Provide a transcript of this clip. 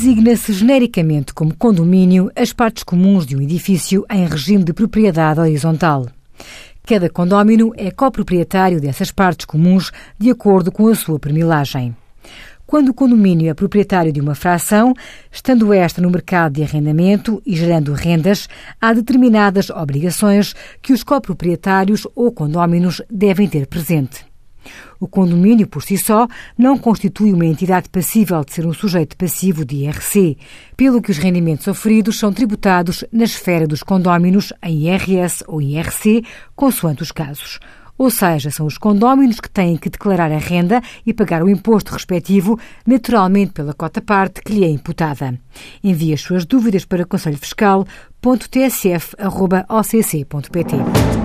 designa-se genericamente como condomínio as partes comuns de um edifício em regime de propriedade horizontal. Cada condómino é coproprietário dessas partes comuns de acordo com a sua permilagem. Quando o condomínio é proprietário de uma fração, estando esta no mercado de arrendamento e gerando rendas, há determinadas obrigações que os coproprietários ou condóminos devem ter presente. O condomínio, por si só, não constitui uma entidade passível de ser um sujeito passivo de IRC, pelo que os rendimentos oferidos são tributados na esfera dos condóminos em IRS ou IRC, consoante os casos. Ou seja, são os condóminos que têm que declarar a renda e pagar o imposto respectivo, naturalmente pela cota parte que lhe é imputada. Envie as suas dúvidas para conselhofiscal.tsf.occ.pt.